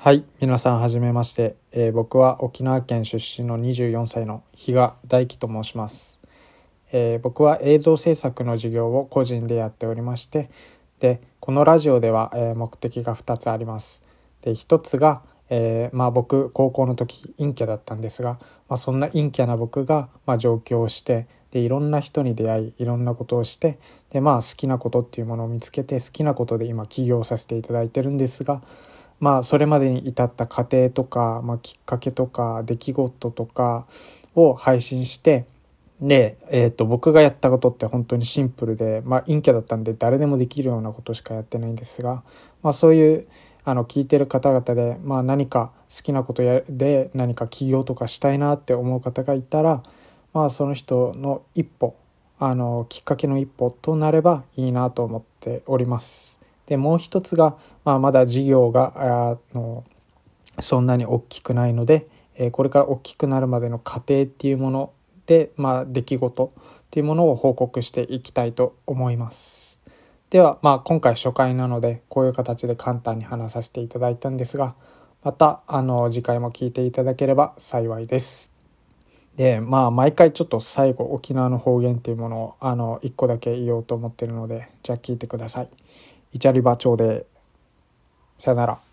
はい皆さんはじめまして、えー僕は沖縄県出身の24歳の比嘉大樹と申します、えー僕は映像制作の授業を個人でやっておりましてでこのラジオでは、えー目的が2つあります。で1つが、えまあ、僕高校の時陰キャだったんですが、まあ、そんな陰キャな僕が、まあ、上京してでいろんな人に出会いいろんなことをしてで、まあ、好きなことっていうものを見つけて好きなことで今起業させていただいてるんですがまあそれまでに至った過程とか、まあ、きっかけとか出来事とかを配信してで、えー、と僕がやったことって本当にシンプルで、まあ、陰キャだったんで誰でもできるようなことしかやってないんですが、まあ、そういうあの聞いてる方々で、まあ、何か好きなことやで何か起業とかしたいなって思う方がいたら、まあ、その人の一歩あのきっかけの一歩となればいいなと思っております。でもう一つが、まあ、まだ事業があのそんなに大きくないので、えこれから大きくなるまでの過程っていうもので、まあ、出来事っていうものを報告していきたいと思います。では、まあ、今回初回なのでこういう形で簡単に話させていただいたんですがまたあの次回も聞いていただければ幸いです。でまあ毎回ちょっと最後沖縄の方言っていうものをあの1個だけ言おうと思ってるのでじゃあ聞いてください。イチャリバ町でさよなら。